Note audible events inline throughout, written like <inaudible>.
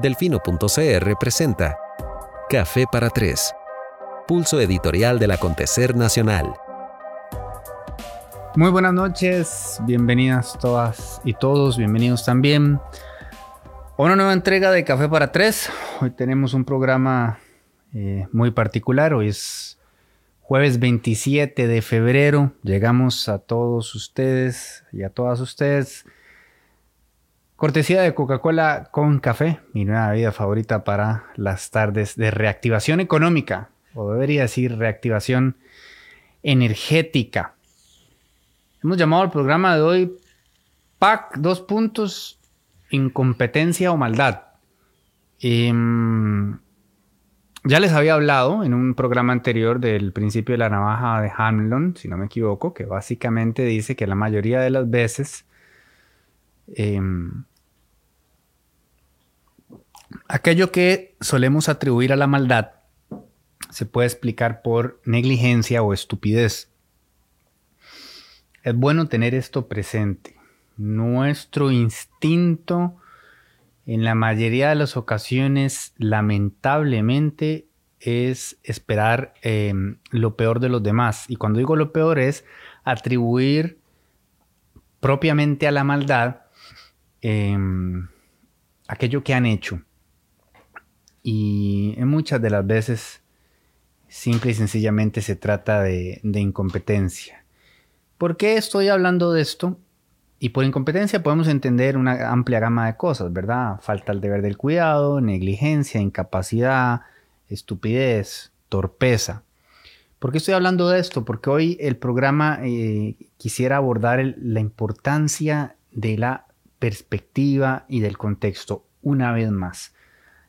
Delfino.cr presenta Café para Tres, pulso editorial del acontecer nacional. Muy buenas noches, bienvenidas todas y todos, bienvenidos también a una nueva entrega de Café para Tres. Hoy tenemos un programa eh, muy particular, hoy es jueves 27 de febrero, llegamos a todos ustedes y a todas ustedes Cortesía de Coca-Cola con café, mi nueva bebida favorita para las tardes de reactivación económica, o debería decir reactivación energética. Hemos llamado al programa de hoy PAC, dos puntos, incompetencia o maldad. Em, ya les había hablado en un programa anterior del principio de la navaja de Hamlin, si no me equivoco, que básicamente dice que la mayoría de las veces Em, aquello que solemos atribuir a la maldad se puede explicar por negligencia o estupidez. Es bueno tener esto presente. Nuestro instinto en la mayoría de las ocasiones lamentablemente es esperar em, lo peor de los demás. Y cuando digo lo peor es atribuir propiamente a la maldad Em, aquello que han hecho. Y en muchas de las veces, simple y sencillamente se trata de, incompetencia. ¿Por qué estoy hablando de esto? Y por incompetencia podemos entender una amplia gama de cosas, ¿verdad? Falta el deber del cuidado, negligencia, incapacidad, estupidez, torpeza. ¿Por qué estoy hablando de esto? Porque hoy el programa eh, quisiera abordar la importancia de la perspectiva y del contexto una vez más.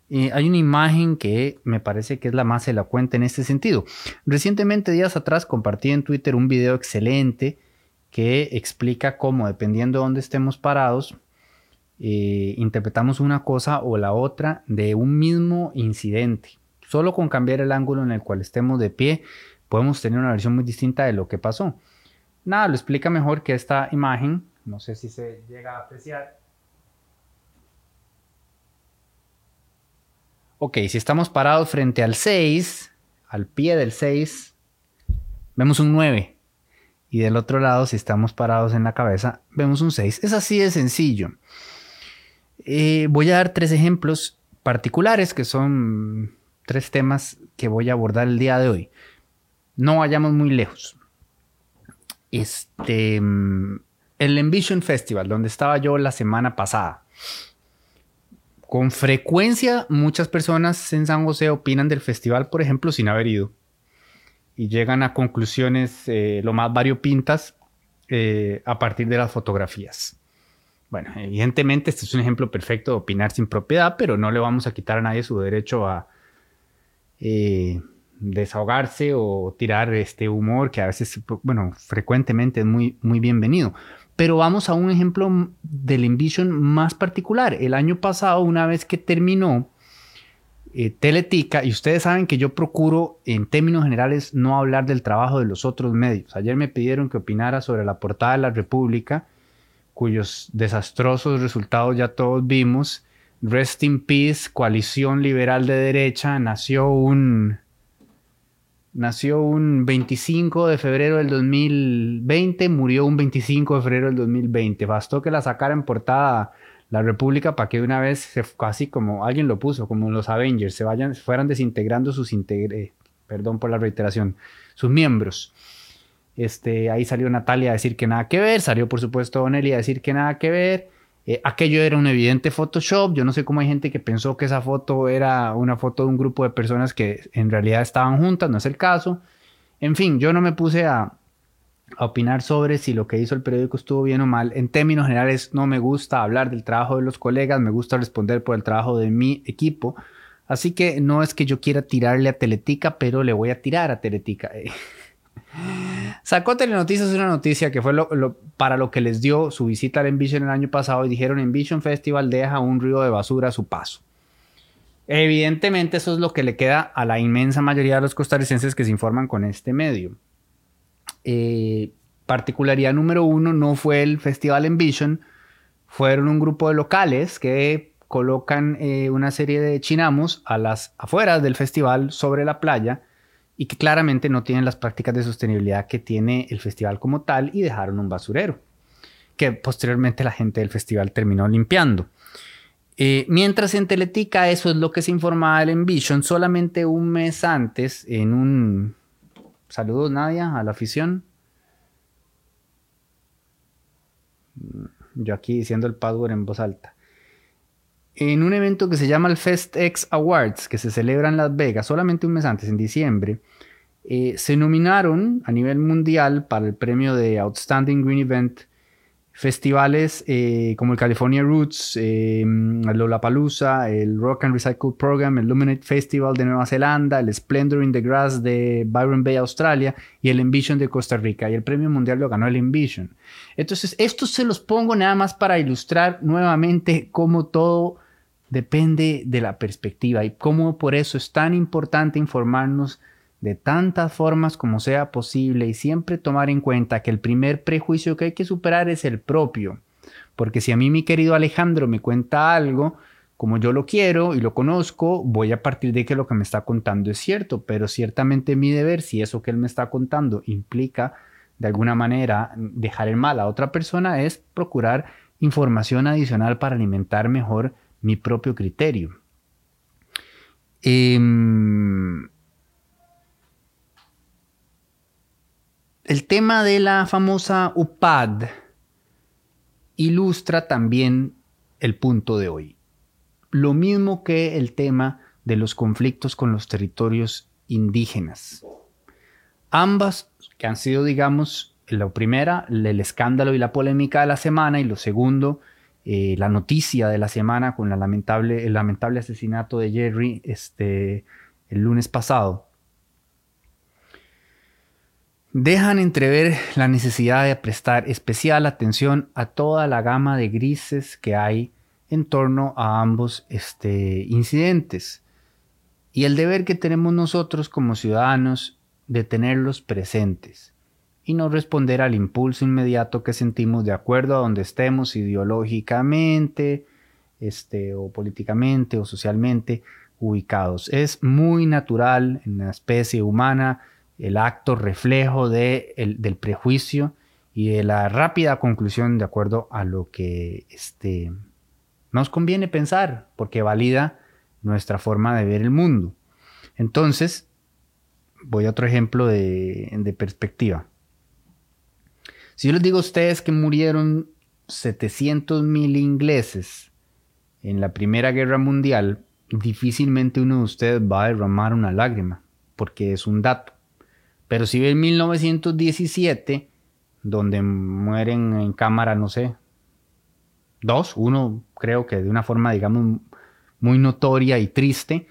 Eh, hay una imagen que me parece que es la más elocuente en este sentido. Recientemente, días atrás, compartí en Twitter un video excelente que explica cómo, dependiendo de dónde estemos parados, eh, interpretamos una cosa o la otra de un mismo incidente. Solo con cambiar el ángulo en el cual estemos de pie, podemos tener una versión muy distinta de lo que pasó. Nada, lo explica mejor que esta imagen no sé si se llega a apreciar. Ok, si estamos parados frente al 6, al pie del 6, vemos un 9. Y del otro lado, si estamos parados en la cabeza, vemos un 6. Es así de sencillo. Eh, voy a dar tres ejemplos particulares que son tres temas que voy a abordar el día de hoy. No vayamos muy lejos. Este, el Envision Festival, donde estaba yo la semana pasada. Con frecuencia muchas personas en San José opinan del festival, por ejemplo, sin haber ido. Y llegan a conclusiones eh, lo más variopintas eh, a partir de las fotografías. Bueno, evidentemente este es un ejemplo perfecto de opinar sin propiedad, pero no le vamos a quitar a nadie su derecho a eh, desahogarse o tirar este humor que a veces, bueno, frecuentemente es muy, muy bienvenido. Pero vamos a un ejemplo del Envision más particular. El año pasado, una vez que terminó eh, Teletica, y ustedes saben que yo procuro en términos generales no hablar del trabajo de los otros medios. Ayer me pidieron que opinara sobre la portada de la República, cuyos desastrosos resultados ya todos vimos. Rest in Peace, coalición liberal de derecha, nació un Nació un 25 de febrero del 2020, murió un 25 de febrero del 2020. Bastó que la sacara en portada la República para que una vez, se, casi como alguien lo puso, como los Avengers, se vayan, fueran desintegrando sus integre, perdón por la reiteración, sus miembros. Este, ahí salió Natalia a decir que nada que ver, salió por supuesto Nelly a decir que nada que ver. Eh, aquello era un evidente Photoshop. Yo no sé cómo hay gente que pensó que esa foto era una foto de un grupo de personas que en realidad estaban juntas, no es el caso. En fin, yo no me puse a, opinar sobre si lo que hizo el periódico estuvo bien o mal. En términos generales, no me gusta hablar del trabajo de los colegas, me gusta responder por el trabajo de mi equipo. Así que no es que yo quiera tirarle a Teletica, pero le voy a tirar a Teletica. <laughs> Sacó Telenoticias una noticia que fue para lo que les dio su visita al Envision el año pasado y dijeron Envision Festival deja un río de basura a su paso. Evidentemente eso es lo que le queda a la inmensa mayoría de los costarricenses que se informan con este medio. Eh, particularidad número uno no fue el Festival Envision, fueron un grupo de locales que colocan eh, una serie de chinamos a las afueras del festival sobre la playa y que claramente no tienen las prácticas de sostenibilidad que tiene el festival como tal y dejaron un basurero que posteriormente la gente del festival terminó limpiando. Eh, mientras en Teletica eso es lo que se informaba del Envision, solamente un mes antes en un... Saludos Nadia a la afición. Yo aquí diciendo el password en voz alta. En un evento que se llama el FestX Awards, que se celebra en Las Vegas, solamente un mes antes, en diciembre, eh, se nominaron a nivel mundial para el premio de Outstanding Green Event festivales eh, como el California Roots, eh, Lollapalooza, el Rock and Recycle Program, el Luminate Festival de Nueva Zelanda, el Splendor in the Grass de Byron Bay, Australia y el Envision de Costa Rica. Y el premio mundial lo ganó el Envision. Entonces, estos se los pongo nada más para ilustrar nuevamente cómo todo depende de la perspectiva y cómo por eso es tan importante informarnos de tantas formas como sea posible y siempre tomar en cuenta que el primer prejuicio que hay que superar es el propio. Porque si a mí mi querido Alejandro me cuenta algo, como yo lo quiero y lo conozco, voy a partir de que lo que me está contando es cierto, pero ciertamente mi deber, si eso que él me está contando implica de alguna manera dejar en mal a otra persona, es procurar información adicional para alimentar mejor mi propio criterio. Eh, El tema de la famosa UPAD ilustra también el punto de hoy. Lo mismo que el tema de los conflictos con los territorios indígenas. Ambas, que han sido, digamos, la primera, el escándalo y la polémica de la semana, y lo segundo, eh, la noticia de la semana con la lamentable, el lamentable asesinato de Jerry este, el lunes pasado. Dejan entrever la necesidad de prestar especial atención a toda la gama de grises que hay en torno a ambos este, incidentes. Y el deber que tenemos nosotros como ciudadanos de tenerlos presentes y no responder al impulso inmediato que sentimos de acuerdo a donde estemos ideológicamente este, o políticamente o socialmente ubicados. Es muy natural en la especie humana el acto reflejo de del prejuicio y de la rápida conclusión de acuerdo a lo que este, nos conviene pensar, porque valida nuestra forma de ver el mundo. Entonces, voy a otro ejemplo de, de perspectiva. Si yo les digo a ustedes que murieron 700 mil ingleses en la Primera Guerra Mundial, difícilmente uno de ustedes va a derramar una lágrima, porque es un dato. Pero si ve en 1917, donde mueren en cámara, no sé, dos, uno creo que de una forma, digamos, muy notoria y triste,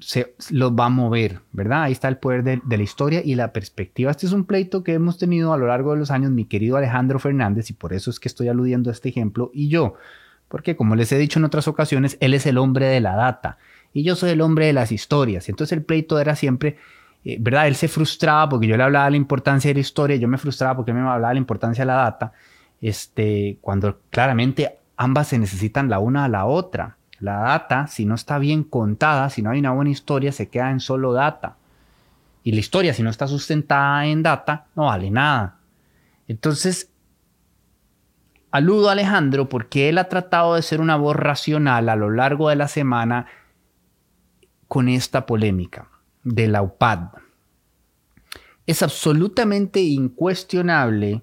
se los va a mover, ¿verdad? Ahí está el poder de, la historia y la perspectiva. Este es un pleito que hemos tenido a lo largo de los años, mi querido Alejandro Fernández, y por eso es que estoy aludiendo a este ejemplo, y yo, porque como les he dicho en otras ocasiones, él es el hombre de la data, y yo soy el hombre de las historias. Entonces el pleito era siempre eh, ¿verdad? Él se frustraba porque yo le hablaba de la importancia de la historia, yo me frustraba porque él me hablaba de la importancia de la data, este, cuando claramente ambas se necesitan la una a la otra. La data, si no está bien contada, si no hay una buena historia, se queda en solo data. Y la historia, si no está sustentada en data, no vale nada. Entonces, aludo a Alejandro porque él ha tratado de ser una voz racional a lo largo de la semana con esta polémica de la UPAD. Es absolutamente incuestionable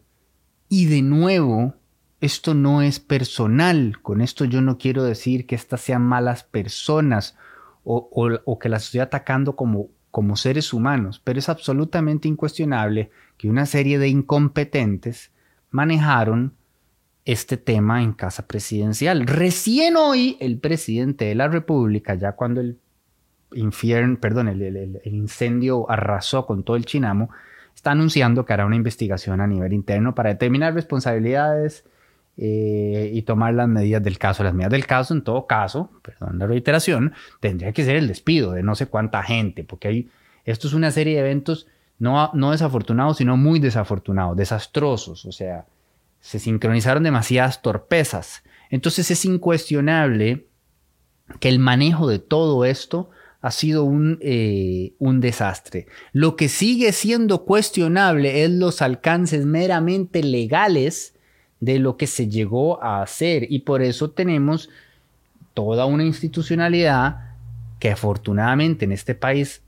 y de nuevo, esto no es personal. Con esto yo no quiero decir que estas sean malas personas o, que las estoy atacando como, como seres humanos, pero es absolutamente incuestionable que una serie de incompetentes manejaron este tema en casa presidencial. Recién hoy el presidente de la República, ya cuando el infierno, perdón, el, incendio arrasó con todo el Chinamo, está anunciando que hará una investigación a nivel interno para determinar responsabilidades eh, y tomar las medidas del caso. Las medidas del caso, en todo caso, perdón la reiteración, tendría que ser el despido de no sé cuánta gente, porque hay, esto es una serie de eventos no, no desafortunados, sino muy desafortunados, desastrosos, o sea, se sincronizaron demasiadas torpezas. Entonces es incuestionable que el manejo de todo esto ha sido un, eh, un, desastre. Lo que sigue siendo cuestionable es los alcances meramente legales de lo que se llegó a hacer y por eso tenemos toda una institucionalidad que afortunadamente en este país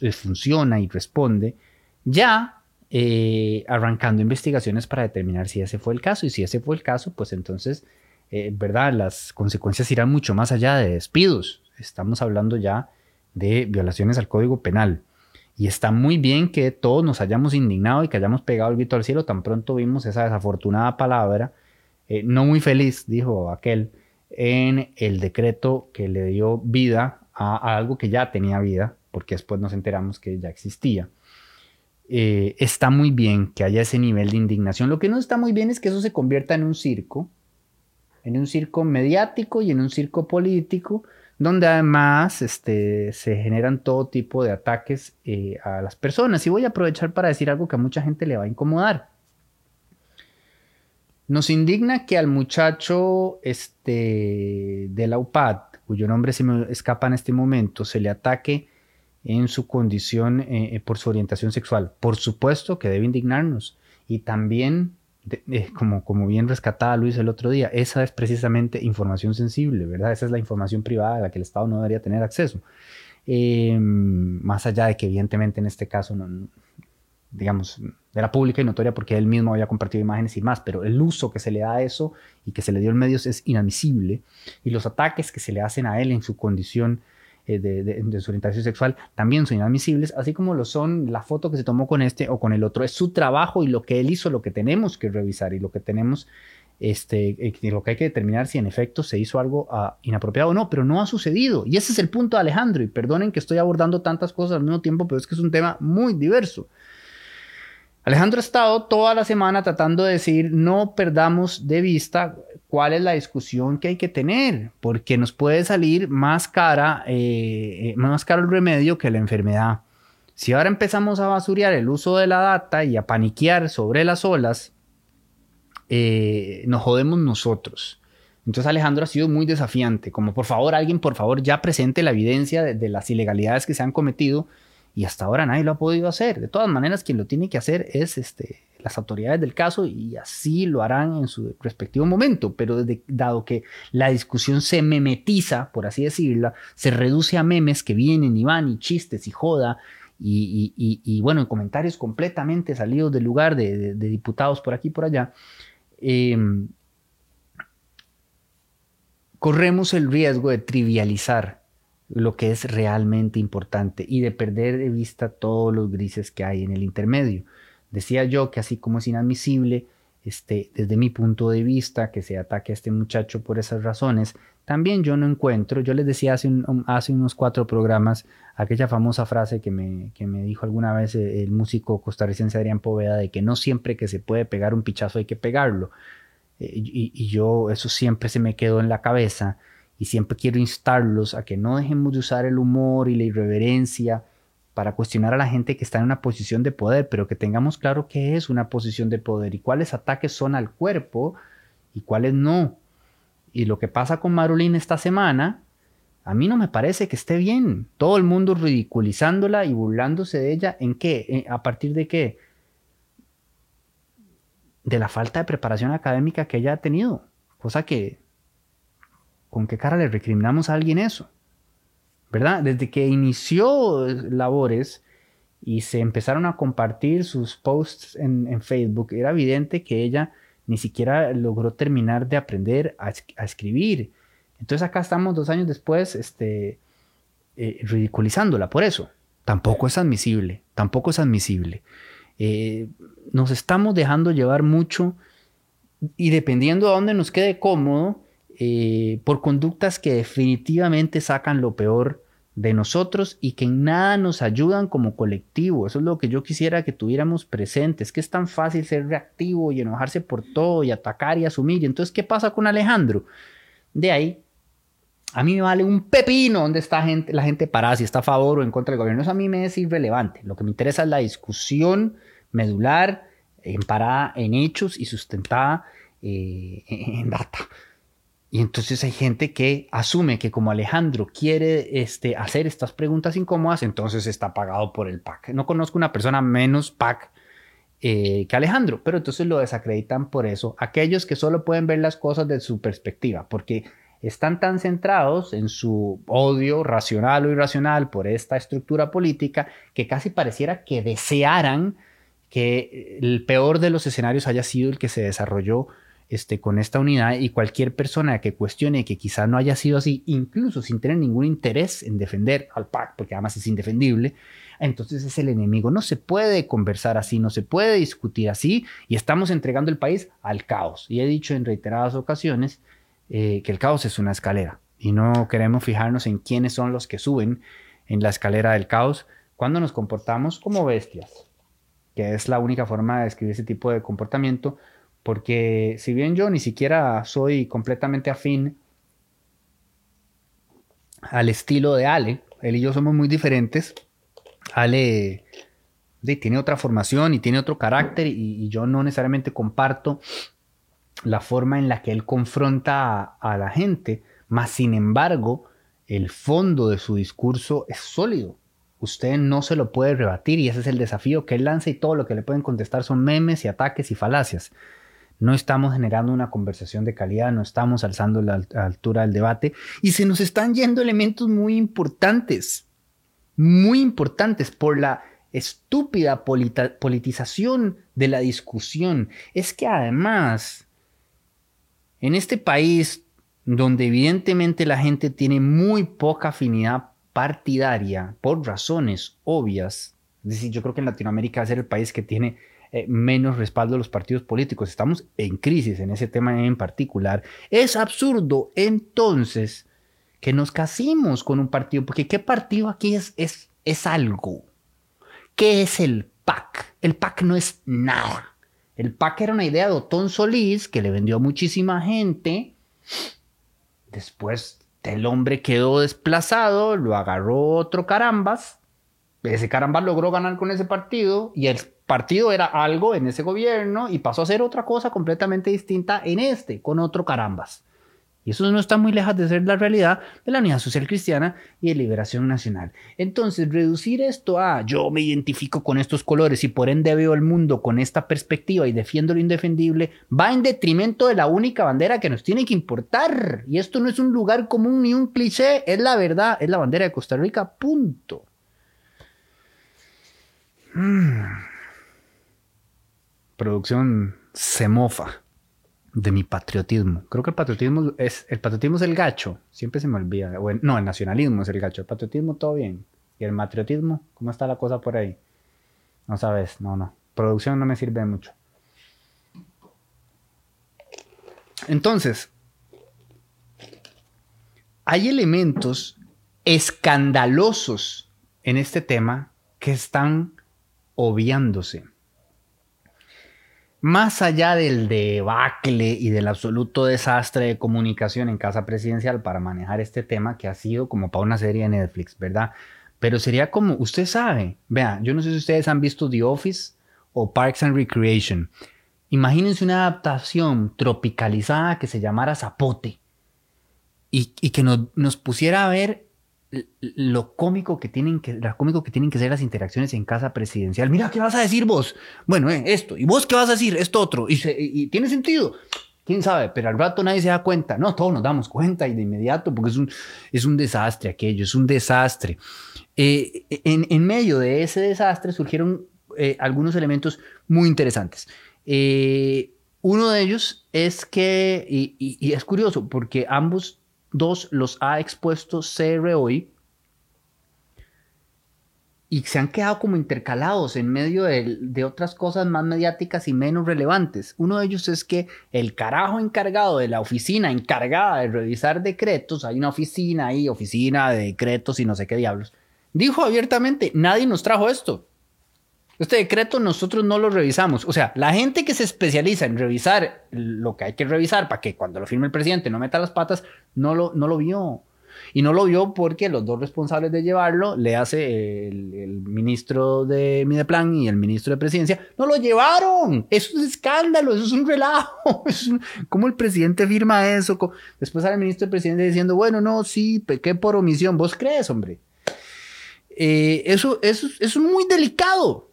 eh, funciona y responde, ya eh, arrancando investigaciones para determinar si ese fue el caso y si ese fue el caso, pues entonces, ¿verdad? Las consecuencias irán mucho más allá de despidos. Estamos hablando ya de violaciones al Código Penal. Y está muy bien que todos nos hayamos indignado y que hayamos pegado el grito al cielo. Tan pronto vimos esa desafortunada palabra, eh, no muy feliz, dijo aquel, en el decreto que le dio vida a, algo que ya tenía vida, porque después nos enteramos que ya existía. Eh, está muy bien que haya ese nivel de indignación. Lo que no está muy bien es que eso se convierta en un circo, en un circo mediático y en un circo político, donde además este, se generan todo tipo de ataques eh, a las personas. Y voy a aprovechar para decir algo que a mucha gente le va a incomodar. Nos indigna que al muchacho este, de la UPAD, cuyo nombre se me escapa en este momento, se le ataque en su condición eh, por su orientación sexual. Por supuesto que debe indignarnos. Y también como, como bien rescatada Luis el otro día, esa es precisamente información sensible, ¿verdad? Esa es la información privada a la que el Estado no debería tener acceso. Em, más allá de que evidentemente en este caso, no, digamos, era pública y notoria porque él mismo había compartido imágenes y más, pero el uso que se le da a eso y que se le dio en medios es inadmisible y los ataques que se le hacen a él en su condición eh, de, su orientación sexual también son inadmisibles, así como lo son la foto que se tomó con este o con el otro. Es su trabajo y lo que él hizo, lo que tenemos que revisar y lo que tenemos, este, eh, lo que hay que determinar si en efecto se hizo algo ah, inapropiado o no, pero no ha sucedido. Y ese es el punto de Alejandro. Y perdonen que estoy abordando tantas cosas al mismo tiempo, pero es que es un tema muy diverso. Alejandro ha estado toda la semana tratando de decir no perdamos de vista cuál es la discusión que hay que tener, porque nos puede salir más cara, eh, eh, más caro el remedio que la enfermedad. Si ahora empezamos a basurear el uso de la data y a paniquear sobre las olas, eh, nos jodemos nosotros. Entonces Alejandro ha sido muy desafiante, como por favor alguien, por favor ya presente la evidencia de las ilegalidades que se han cometido y hasta ahora nadie lo ha podido hacer. De todas maneras, quien lo tiene que hacer es este, las autoridades del caso y así lo harán en su respectivo momento. Pero dado que la discusión se memetiza, por así decirla, se reduce a memes que vienen y van y chistes y joda y, bueno, en comentarios completamente salidos del lugar de, diputados por aquí y por allá, em, corremos el riesgo de trivializar lo que es realmente importante y de perder de vista todos los grises que hay en el intermedio. Decía yo que así como es inadmisible, este, desde mi punto de vista, que se ataque a este muchacho por esas razones, también yo no encuentro, yo les decía hace, hace unos cuatro programas aquella famosa frase que me, que me dijo alguna vez el, músico costarricense Adrián Poveda de que no siempre que se puede pegar un pichazo hay que pegarlo. Eh, y, y yo eso siempre se me quedó en la cabeza y siempre quiero instarlos a que no dejemos de usar el humor y la irreverencia para cuestionar a la gente que está en una posición de poder, pero que tengamos claro qué es una posición de poder y cuáles ataques son al cuerpo y cuáles no. Y lo que pasa con Marulín esta semana, a mí no me parece que esté bien. Todo el mundo ridiculizándola y burlándose de ella. ¿En qué? ¿A partir de qué? De la falta de preparación académica que ella ha tenido. Cosa que ¿con qué cara le recriminamos a alguien eso? ¿Verdad? Desde que inició labores y se empezaron a compartir sus posts en, Facebook, era evidente que ella ni siquiera logró terminar de aprender a, escribir. Entonces acá estamos dos años después este, eh, ridiculizándola por eso. Tampoco es admisible, tampoco es admisible. Eh, nos estamos dejando llevar mucho y dependiendo de dónde nos quede cómodo, eh, por conductas que definitivamente sacan lo peor de nosotros y que en nada nos ayudan como colectivo. Eso es lo que yo quisiera que tuviéramos presentes, que es tan fácil ser reactivo y enojarse por todo y atacar y asumir. Y entonces, ¿qué pasa con Alejandro? De ahí, a mí me vale un pepino donde está la gente parada, si está a favor o en contra del gobierno. Eso a mí me es irrelevante. Lo que me interesa es la discusión medular, parada en hechos y sustentada eh, en data. Y entonces hay gente que asume que como Alejandro quiere este, hacer estas preguntas incómodas, entonces está pagado por el PAC. No conozco una persona menos PAC eh, que Alejandro, pero entonces lo desacreditan por eso. Aquellos que solo pueden ver las cosas de su perspectiva, porque están tan centrados en su odio racional o irracional por esta estructura política que casi pareciera que desearan que el peor de los escenarios haya sido el que se desarrolló con esta unidad y cualquier persona que cuestione que quizá no haya sido así, incluso sin tener ningún interés en defender al PAC, porque además es indefendible, entonces es el enemigo. No se puede conversar así, no se puede discutir así y estamos entregando el país al caos. Y he dicho en reiteradas ocasiones eh, que el caos es una escalera y no queremos fijarnos en quiénes son los que suben en la escalera del caos cuando nos comportamos como bestias, que es la única forma de describir ese tipo de comportamiento porque si bien yo ni siquiera soy completamente afín al estilo de Ale, él y yo somos muy diferentes, Ale tiene otra formación y tiene otro carácter y, yo no necesariamente comparto la forma en la que él confronta a, la gente, más sin embargo, el fondo de su discurso es sólido. Usted no se lo puede rebatir y ese es el desafío que él lanza y todo lo que le pueden contestar son memes y ataques y falacias no estamos generando una conversación de calidad, no estamos alzando la altura del debate y se nos están yendo elementos muy importantes, muy importantes por la estúpida politización de la discusión. Es que además, en este país donde evidentemente la gente tiene muy poca afinidad partidaria por razones obvias, es decir, yo creo que en Latinoamérica va a ser el país que tiene eh, menos respaldo a los partidos políticos. Estamos en crisis en ese tema en particular. Es absurdo entonces que nos casimos con un partido, porque ¿qué partido aquí es, es, es algo? ¿Qué es el PAC? El PAC no es nada. El PAC era una idea de Otón Solís que le vendió a muchísima gente. Después el hombre quedó desplazado, lo agarró otro carambas. Ese carambas logró ganar con ese partido y el partido era algo en ese gobierno y pasó a ser otra cosa completamente distinta en este, con otro carambas. Y eso no está muy lejos de ser la realidad de la Unidad Social Cristiana y de Liberación Nacional. Entonces, reducir esto a yo me identifico con estos colores y por ende veo el mundo con esta perspectiva y defiendo lo indefendible, va en detrimento de la única bandera que nos tiene que importar. Y esto no es un lugar común ni un cliché, es la verdad, es la bandera de Costa Rica, punto. Mm producción se mofa de mi patriotismo. Creo que el patriotismo es el patriotismo es el gacho, siempre se me olvida. no, el nacionalismo es el gacho, el patriotismo todo bien. ¿Y el patriotismo? ¿Cómo está la cosa por ahí? No sabes, no, no. Producción no me sirve mucho. Entonces, hay elementos escandalosos en este tema que están obviándose más allá del debacle y del absoluto desastre de comunicación en casa presidencial para manejar este tema que ha sido como para una serie de Netflix, ¿verdad? Pero sería como, usted sabe, vea, yo no sé si ustedes han visto The Office o Parks and Recreation. Imagínense una adaptación tropicalizada que se llamara Zapote y, que nos pusiera a ver lo cómico que tienen que, lo que tienen que ser las interacciones en casa presidencial. Mira, ¿qué vas a decir vos? Bueno, eh, esto. ¿Y vos qué vas a decir? Esto otro. Y, tiene sentido. ¿Quién sabe? Pero al rato nadie se da cuenta. No, todos nos damos cuenta y de inmediato, porque es un, es un desastre aquello, es un desastre. Eh, en, medio de ese desastre surgieron eh, algunos elementos muy interesantes. uno de ellos es que, y es curioso, porque ambos dos los ha expuesto CR hoy y se han quedado como intercalados en medio de, otras cosas más mediáticas y menos relevantes. Uno de ellos es que el carajo encargado de la oficina encargada de revisar decretos, hay una oficina ahí, oficina de decretos y no sé qué diablos, dijo abiertamente, nadie nos trajo esto. Este decreto nosotros no lo revisamos. O sea, la gente que se especializa en revisar lo que hay que revisar para que cuando lo firme el presidente no meta las patas, no lo, no lo vio. Y no lo vio porque los dos responsables de llevarlo, le hace el, ministro de Mideplan y el ministro de Presidencia, no lo llevaron. Eso es un escándalo, eso es un relajo. <laughs> ¿Cómo el presidente firma eso? Después sale el ministro de Presidencia diciendo, bueno, no, sí, pequé por omisión. ¿Vos crees, hombre? Eh, eso, eso es muy delicado.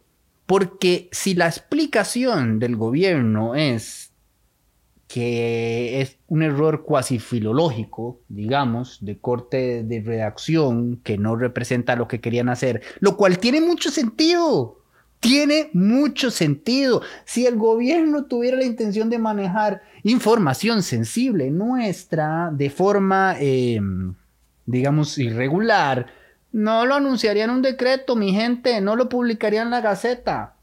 Porque si la explicación del gobierno es que es un error cuasi filológico, digamos, de corte de redacción que no representa lo que querían hacer, lo cual tiene mucho sentido. Tiene mucho sentido. Si el gobierno tuviera la intención de manejar información sensible nuestra de forma, em, digamos, irregular, no lo anunciarían en un decreto, mi gente, no lo publicarían en la Gaceta.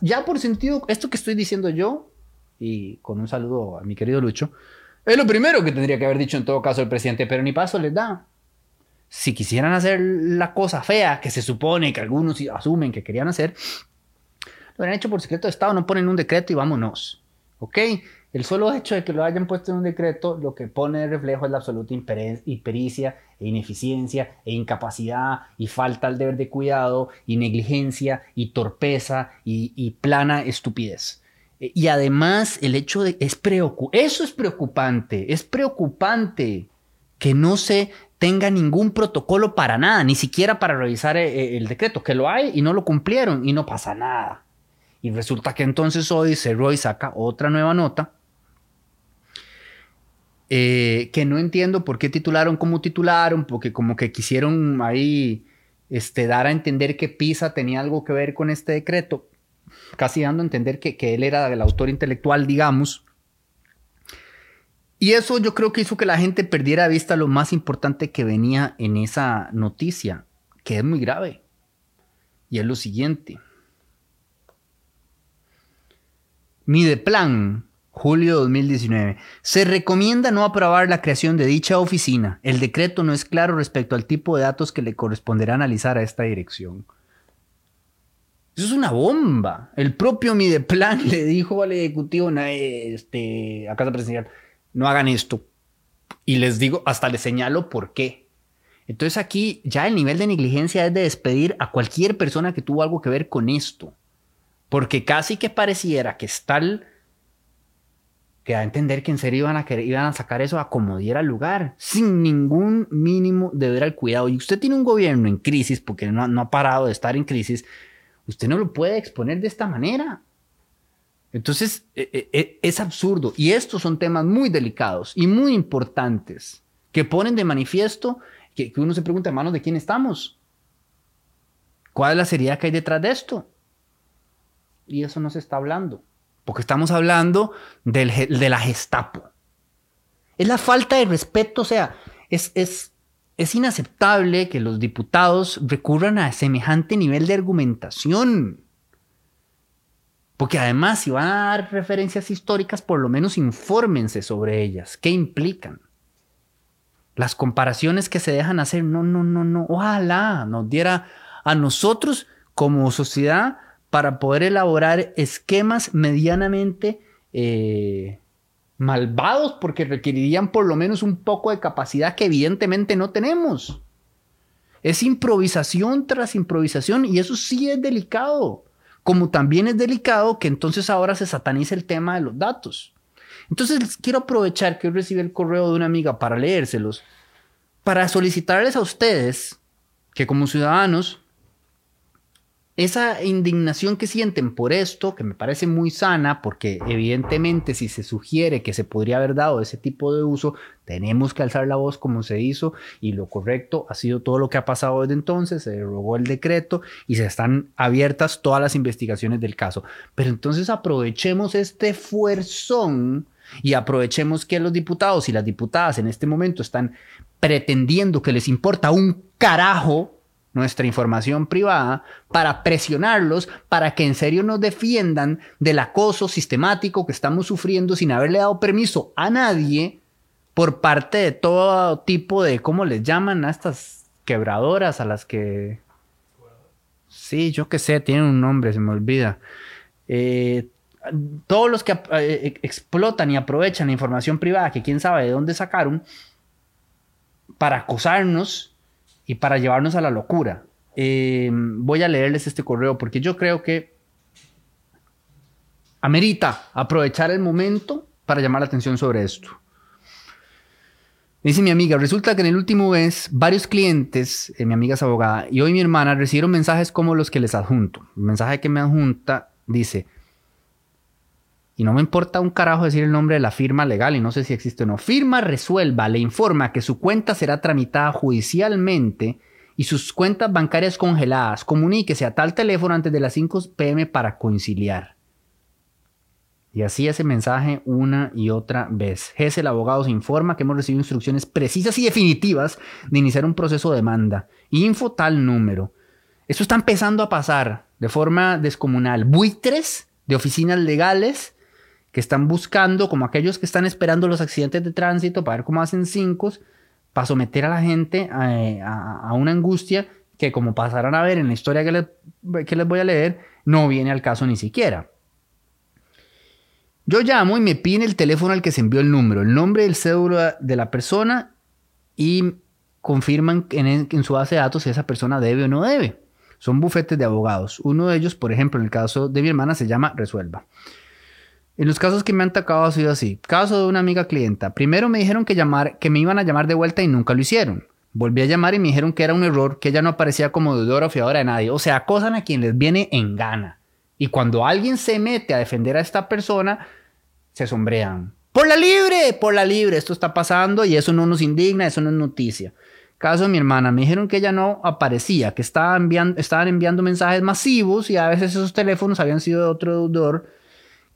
Ya por sentido, esto que estoy diciendo yo, y con un saludo a mi querido Lucho, es lo primero que tendría que haber dicho en todo caso el presidente, pero ni paso les da. Si quisieran hacer la cosa fea que se supone que algunos asumen que querían hacer, lo hubieran hecho por secreto de Estado, no ponen un decreto y vámonos. ¿Ok? El solo hecho de que lo hayan puesto en un decreto, lo que pone de reflejo es la absoluta impericia e ineficiencia e incapacidad y falta al deber de cuidado y negligencia y torpeza y, plana estupidez. Eh, y además el hecho de... Es eso es preocupante, es preocupante que no se tenga ningún protocolo para nada, ni siquiera para revisar eh, eh, el, decreto, que lo hay y no lo cumplieron y no pasa nada. Y resulta que entonces hoy cerró y saca otra nueva nota que no entiendo por qué titularon como titularon, porque como que quisieron ahí este, dar a entender que PISA tenía algo que ver con este decreto casi dando a entender que, él era el autor intelectual, digamos. Y eso yo creo que hizo que la gente perdiera vista lo más importante que venía en esa noticia, que es muy grave. Y es lo siguiente. Mideplan, julio de 2019. Se recomienda no aprobar la creación de dicha oficina. El decreto no es claro respecto al tipo de datos que le corresponderá analizar a esta dirección. Eso es una bomba. El propio Mideplan <laughs> le dijo al ejecutivo este, a Casa Presidencial, no hagan esto. Y les digo, hasta les señalo por qué. Entonces aquí ya el nivel de negligencia es de despedir a cualquier persona que tuvo algo que ver con esto. Porque casi que pareciera que es tal que a entender que en serio iban a, querer, iban a sacar eso a como diera lugar, sin ningún mínimo deber al cuidado. Y usted tiene un gobierno en crisis, porque no, no ha parado de estar en crisis, Usted no lo puede exponer de esta manera. Entonces, e, e, e, es absurdo. Y estos son temas muy delicados y muy importantes que ponen de manifiesto que, uno se pregunta, hermanos, ¿de quién estamos? ¿Cuál es la seriedad que hay detrás de esto? Y eso no se está hablando, porque estamos hablando de la Gestapo. Es la falta de respeto, o sea, es, es, es inaceptable que los diputados recurran a semejante nivel de argumentación. Porque además, si van a dar referencias históricas, por lo menos infórmense sobre ellas. ¿Qué implican? Las comparaciones que se dejan hacer, no, no, no, no. Ojalá nos diera a nosotros como sociedad para poder elaborar esquemas medianamente eh, malvados porque requerirían por lo menos un poco de capacidad que evidentemente no tenemos. Es improvisación tras improvisación y eso sí es delicado. Como también es delicado que entonces ahora se satanice el tema de los datos. Entonces quiero aprovechar que hoy recibí el correo de una amiga para leérselos, para solicitarles a ustedes que como ciudadanos esa indignación que sienten por esto, que me parece muy sana, porque evidentemente si se sugiere que se podría haber dado ese tipo de uso, tenemos que alzar la voz como se hizo y lo correcto ha sido todo lo que ha pasado desde entonces, se derogó el decreto y se están abiertas todas las investigaciones del caso. Pero entonces aprovechemos este fuerzón y aprovechemos que los diputados y las diputadas en este momento están pretendiendo que les importa un carajo nuestra información privada para presionarlos para que en serio nos defiendan del acoso sistemático que estamos sufriendo sin haberle dado permiso a nadie por parte de todo tipo de, ¿cómo les llaman a estas quebradoras a las que... Sí, yo qué sé, tienen un nombre, se me olvida. Eh, todos los que eh, explotan y aprovechan la información privada, que quién sabe de dónde sacaron, para acosarnos y para llevarnos a la locura. Eh, voy a leerles este correo porque yo creo que amerita aprovechar el momento para llamar la atención sobre esto. Dice mi amiga, resulta que en el último mes varios clientes, eh, mi amiga es abogada, y hoy mi hermana recibieron mensajes como los que les adjunto. El mensaje que me adjunta dice, y no me importa un carajo decir el nombre de la firma legal y no sé si existe o no. Firma resuelva, le informa que su cuenta será tramitada judicialmente y sus cuentas bancarias congeladas. Comuníquese a tal teléfono antes de las 5 pm para conciliar. Y así ese mensaje una y otra vez. GES, el abogado, se informa que hemos recibido instrucciones precisas y definitivas de iniciar un proceso de demanda. Info tal número. Eso está empezando a pasar de forma descomunal. Buitres de oficinas legales que están buscando, como aquellos que están esperando los accidentes de tránsito para ver cómo hacen cinco, para someter a la gente a, una angustia que, como pasarán a ver en la historia que les, que les voy a leer, no viene al caso ni siquiera. Yo llamo y me piden el teléfono al que se envió el número, el nombre del cédula de la persona y confirman en, en su base de datos si esa persona debe o no debe. Son bufetes de abogados. Uno de ellos, por ejemplo, en el caso de mi hermana, se llama Resuelva. En los casos que me han tocado ha sido así. Caso de una amiga clienta. Primero me dijeron que, llamar, que me iban a llamar de vuelta y nunca lo hicieron. Volví a llamar y me dijeron que era un error, que ella no aparecía como deudora o fiadora de nadie. O sea, acosan a quien les viene en gana. Y cuando alguien se mete a defender a esta persona, se sombrean. Por la libre, por la libre, esto está pasando y eso no nos indigna, eso no es noticia. Caso de mi hermana, me dijeron que ella no aparecía, que estaba enviando, estaban enviando mensajes masivos y a veces esos teléfonos habían sido de otro deudor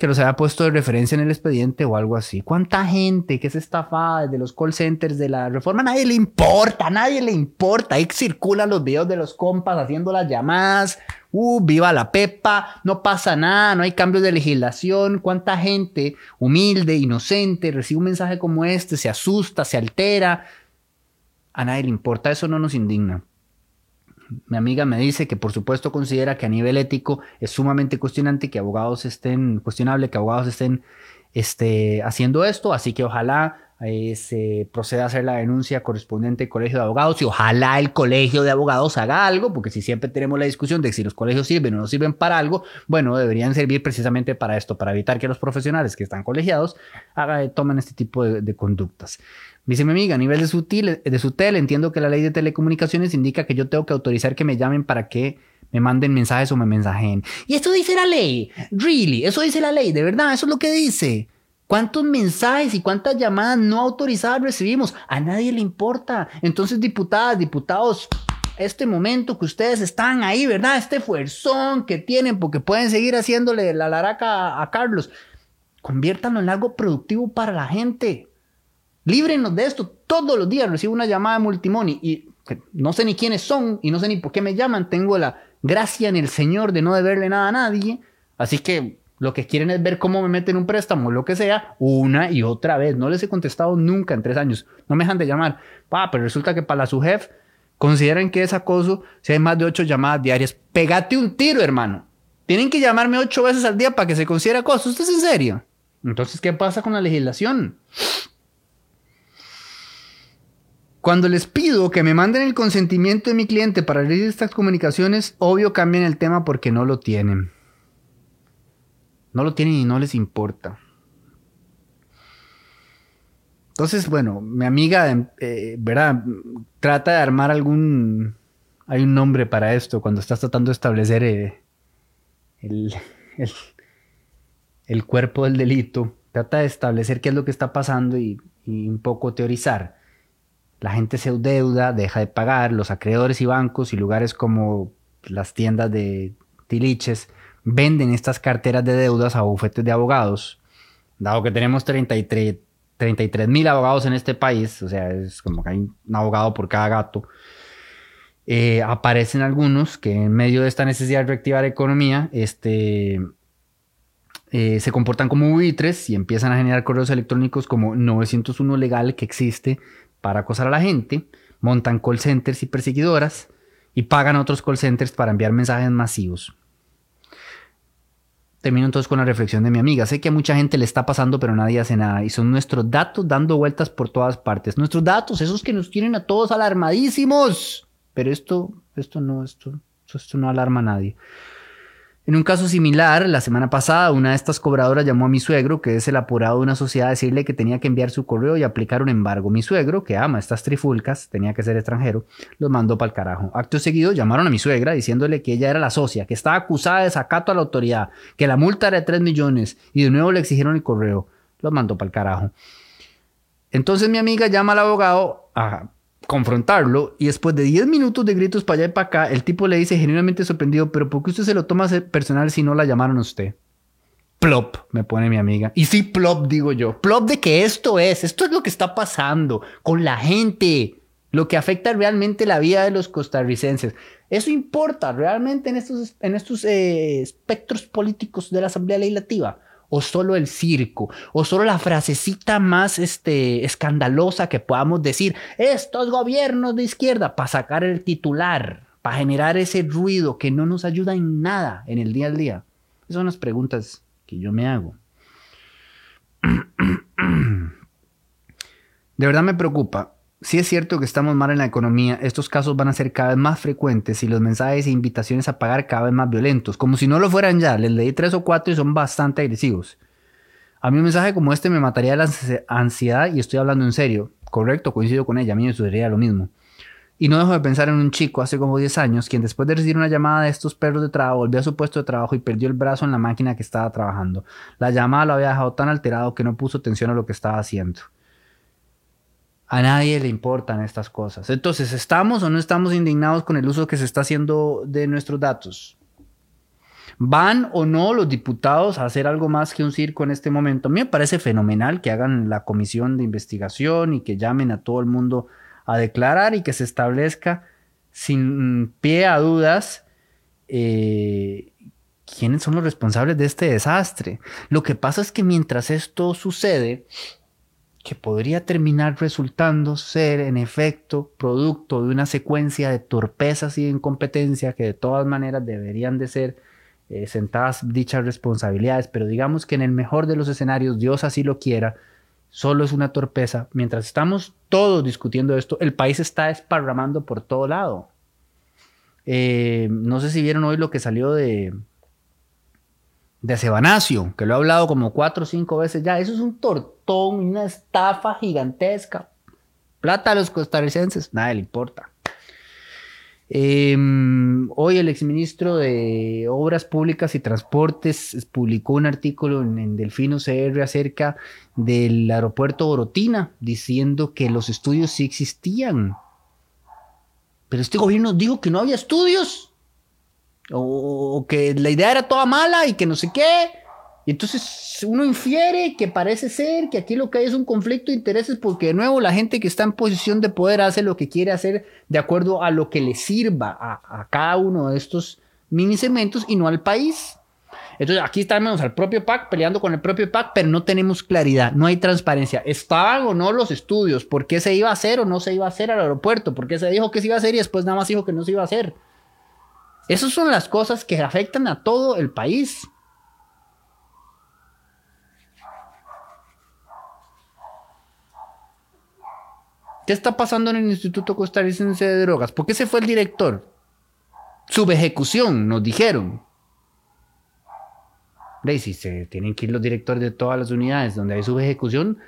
que los había puesto de referencia en el expediente o algo así. ¿Cuánta gente que es estafada desde los call centers de la reforma? Nadie le importa, nadie le importa. Ahí circulan los videos de los compas haciendo las llamadas. Uh, viva la pepa, no pasa nada, no hay cambios de legislación. ¿Cuánta gente humilde, inocente, recibe un mensaje como este, se asusta, se altera? A nadie le importa, eso no nos indigna. Mi amiga me dice que por supuesto considera que a nivel ético es sumamente cuestionante que abogados estén, cuestionable que abogados estén este, haciendo esto, así que ojalá eh, se proceda a hacer la denuncia correspondiente al colegio de abogados y ojalá el colegio de abogados haga algo, porque si siempre tenemos la discusión de si los colegios sirven o no sirven para algo, bueno, deberían servir precisamente para esto, para evitar que los profesionales que están colegiados tomen este tipo de conductas. Dice mi amiga, a nivel de su, de su tel, entiendo que la ley de telecomunicaciones indica que yo tengo que autorizar que me llamen para que me manden mensajes o me mensajen. Y esto dice la ley. Really, eso dice la ley, de verdad, eso es lo que dice. ¿Cuántos mensajes y cuántas llamadas no autorizadas recibimos? A nadie le importa. Entonces, diputadas, diputados, este momento que ustedes están ahí, ¿verdad? Este fuerzón que tienen porque pueden seguir haciéndole la laraca a Carlos, conviértanlo en algo productivo para la gente. Líbrenos de esto. Todos los días recibo una llamada de multimoni y no sé ni quiénes son y no sé ni por qué me llaman. Tengo la gracia en el Señor de no deberle nada a nadie. Así que lo que quieren es ver cómo me meten un préstamo, lo que sea, una y otra vez. No les he contestado nunca en tres años. No me dejan de llamar. Pa, pero resulta que para la subjef consideran que es acoso si hay más de ocho llamadas diarias. Pégate un tiro, hermano. Tienen que llamarme ocho veces al día para que se considere acoso. ¿Esto es en serio? Entonces, ¿qué pasa con la legislación? Cuando les pido que me manden el consentimiento de mi cliente para realizar estas comunicaciones, obvio cambian el tema porque no lo tienen. No lo tienen y no les importa. Entonces, bueno, mi amiga, eh, ¿verdad? Trata de armar algún... Hay un nombre para esto cuando estás tratando de establecer eh, el, el, cuerpo del delito. Trata de establecer qué es lo que está pasando y un poco teorizar la gente se deuda, deja de pagar, los acreedores y bancos y lugares como las tiendas de tiliches venden estas carteras de deudas a bufetes de abogados. Dado que tenemos 33 mil abogados en este país, o sea, es como que hay un abogado por cada gato, eh, aparecen algunos que en medio de esta necesidad de reactivar economía, este, eh, se comportan como buitres y empiezan a generar correos electrónicos como 901 legal que existe para acosar a la gente, montan call centers y perseguidoras y pagan otros call centers para enviar mensajes masivos. Termino entonces con la reflexión de mi amiga. Sé que a mucha gente le está pasando, pero nadie hace nada. Y son nuestros datos dando vueltas por todas partes. Nuestros datos, esos que nos tienen a todos alarmadísimos. Pero esto, esto no, esto, esto no alarma a nadie. En un caso similar, la semana pasada, una de estas cobradoras llamó a mi suegro, que es el apurado de una sociedad, a decirle que tenía que enviar su correo y aplicar un embargo. Mi suegro, que ama estas trifulcas, tenía que ser extranjero, los mandó para el carajo. Acto seguido, llamaron a mi suegra diciéndole que ella era la socia, que estaba acusada de desacato a la autoridad, que la multa era de 3 millones y de nuevo le exigieron el correo. Los mandó para el carajo. Entonces mi amiga llama al abogado a confrontarlo y después de 10 minutos de gritos para allá y para acá, el tipo le dice genuinamente sorprendido, pero ¿por qué usted se lo toma personal si no la llamaron a usted? Plop, me pone mi amiga. Y sí, plop, digo yo. Plop de que esto es, esto es lo que está pasando con la gente, lo que afecta realmente la vida de los costarricenses. Eso importa realmente en estos, en estos eh, espectros políticos de la Asamblea Legislativa o solo el circo, o solo la frasecita más este, escandalosa que podamos decir, estos gobiernos de izquierda, para sacar el titular, para generar ese ruido que no nos ayuda en nada en el día a día. Esas son las preguntas que yo me hago. <clears throat> De verdad me preocupa si es cierto que estamos mal en la economía, estos casos van a ser cada vez más frecuentes y los mensajes e invitaciones a pagar cada vez más violentos, como si no lo fueran ya. Les leí tres o cuatro y son bastante agresivos. A mí un mensaje como este me mataría la ansiedad y estoy hablando en serio. Correcto, coincido con ella, a mí me sucedería lo mismo. Y no dejo de pensar en un chico hace como 10 años quien después de recibir una llamada de estos perros de trabajo volvió a su puesto de trabajo y perdió el brazo en la máquina que estaba trabajando. La llamada lo había dejado tan alterado que no puso atención a lo que estaba haciendo. A nadie le importan estas cosas. Entonces, ¿estamos o no estamos indignados con el uso que se está haciendo de nuestros datos? ¿Van o no los diputados a hacer algo más que un circo en este momento? A mí me parece fenomenal que hagan la comisión de investigación y que llamen a todo el mundo a declarar y que se establezca sin pie a dudas eh, quiénes son los responsables de este desastre. Lo que pasa es que mientras esto sucede, que podría terminar resultando ser en efecto producto de una secuencia de torpezas y de incompetencia que de todas maneras deberían de ser eh, sentadas dichas responsabilidades, pero digamos que en el mejor de los escenarios, Dios así lo quiera, solo es una torpeza. Mientras estamos todos discutiendo esto, el país está esparramando por todo lado. Eh, no sé si vieron hoy lo que salió de, de Sebanacio, que lo he hablado como cuatro o cinco veces ya. Eso es un tortón, una estafa gigantesca. Plata a los costarricenses, nada le importa. Em, hoy el exministro de Obras Públicas y Transportes publicó un artículo en, en, Delfino CR acerca del aeropuerto Orotina, diciendo que los estudios sí existían. Pero este gobierno dijo que no había estudios o, que la idea era toda mala y que no sé qué. Y entonces uno infiere que parece ser que aquí lo que hay es un conflicto de intereses porque de nuevo la gente que está en posición de poder hace lo que quiere hacer de acuerdo a lo que le sirva a, cada uno de estos mini segmentos y no al país. Entonces aquí estamos al propio PAC peleando con el propio PAC, pero no tenemos claridad, no hay transparencia. ¿Estaban o no los estudios? ¿Por qué se iba a hacer o no se iba a hacer al aeropuerto? ¿Por qué se dijo que se iba a hacer y después nada más dijo que no se iba a hacer? Esas son las cosas que afectan a todo el país. ¿Qué está pasando en el Instituto Costarricense de Drogas? ¿Por qué se fue el director? Subejecución, nos dijeron. ¿Veis? si se tienen que ir los directores de todas las unidades donde hay subejecución,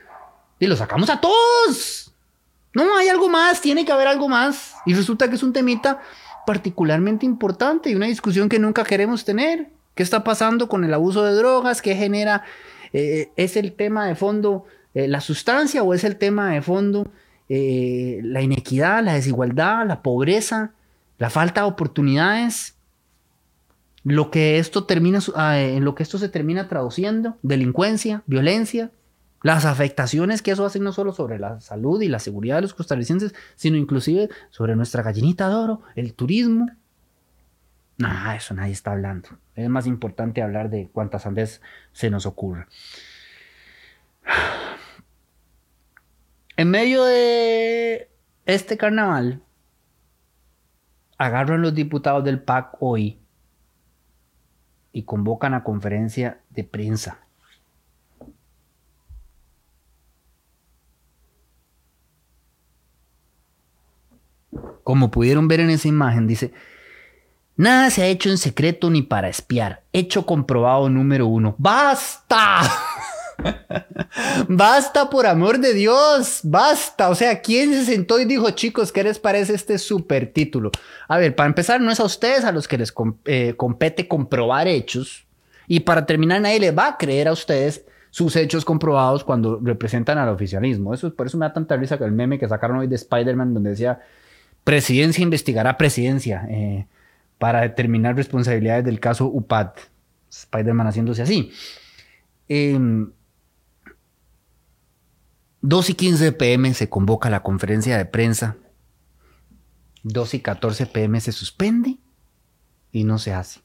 y los sacamos a todos. No, hay algo más, tiene que haber algo más. Y resulta que es un temita particularmente importante y una discusión que nunca queremos tener. ¿Qué está pasando con el abuso de drogas? ¿Qué genera? Eh, ¿Es el tema de fondo eh, la sustancia o es el tema de fondo eh, la inequidad, la desigualdad, la pobreza, la falta de oportunidades? Lo que esto termina, ah, en lo que esto se termina traduciendo, delincuencia, violencia, las afectaciones que eso hace no solo sobre la salud y la seguridad de los costarricenses, sino inclusive sobre nuestra gallinita de oro, el turismo. No, eso nadie está hablando. Es más importante hablar de cuántas veces se nos ocurra. En medio de este carnaval, agarran los diputados del PAC hoy y convocan a conferencia de prensa. Como pudieron ver en esa imagen, dice, nada se ha hecho en secreto ni para espiar. Hecho comprobado número uno. ¡Basta! <laughs> basta por amor de Dios, basta. O sea, ¿quién se sentó y dijo, chicos, qué les parece este super título? A ver, para empezar, no es a ustedes a los que les eh, compete comprobar hechos. Y para terminar, nadie les va a creer a ustedes sus hechos comprobados cuando representan al oficialismo. Eso, por eso me da tanta risa que el meme que sacaron hoy de Spider-Man, donde decía, presidencia investigará presidencia eh, para determinar responsabilidades del caso UPAD. Spider-Man haciéndose así. Eh, 2 y 15 pm se convoca la conferencia de prensa. 2 y 14 pm se suspende y no se hace.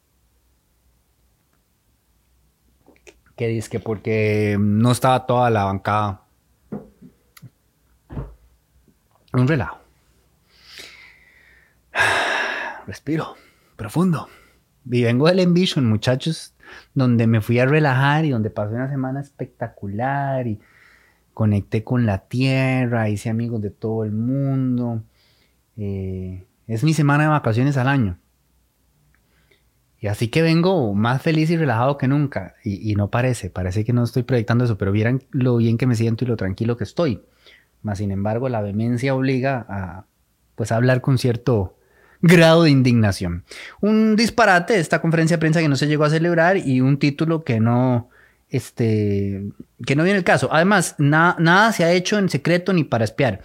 ¿Qué dice? Que porque no estaba toda la bancada. Un relajo. Respiro profundo. Y vengo del Envision, muchachos, donde me fui a relajar y donde pasé una semana espectacular y conecté con la tierra, hice amigos de todo el mundo. Eh, es mi semana de vacaciones al año. Y así que vengo más feliz y relajado que nunca. Y, no parece, parece que no estoy proyectando eso, pero vieran lo bien que me siento y lo tranquilo que estoy. Más sin embargo, la vehemencia obliga a, pues, a hablar con cierto grado de indignación. Un disparate de esta conferencia de prensa que no se llegó a celebrar y un título que no, este, que no viene el caso. Además, nada se ha hecho en secreto ni para espiar.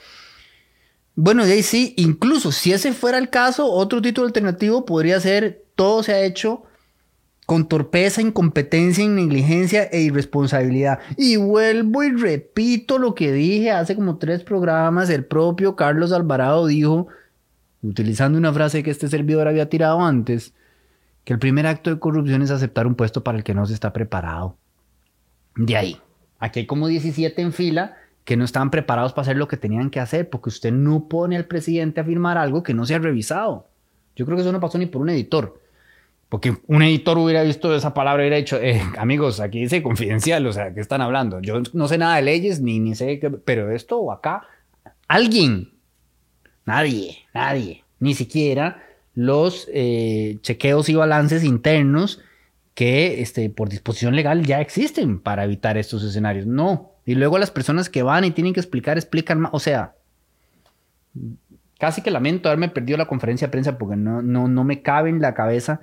Bueno, y ahí sí, incluso si ese fuera el caso, otro título alternativo podría ser todo se ha hecho con torpeza, incompetencia, negligencia e irresponsabilidad. Y vuelvo y repito lo que dije hace como tres programas, el propio Carlos Alvarado dijo, utilizando una frase que este servidor había tirado antes, que el primer acto de corrupción es aceptar un puesto para el que no se está preparado. De ahí, aquí hay como 17 en fila que no estaban preparados para hacer lo que tenían que hacer, porque usted no pone al presidente a firmar algo que no se ha revisado. Yo creo que eso no pasó ni por un editor. Porque un editor hubiera visto esa palabra y hubiera dicho, eh, amigos, aquí dice confidencial, o sea, ¿qué están hablando? Yo no sé nada de leyes, ni, ni sé qué, pero esto o acá, alguien, nadie, nadie, ni siquiera los eh, chequeos y balances internos que este, por disposición legal ya existen para evitar estos escenarios. No. Y luego las personas que van y tienen que explicar, explican más. O sea, casi que lamento haberme perdido la conferencia de prensa porque no, no, no me cabe en la cabeza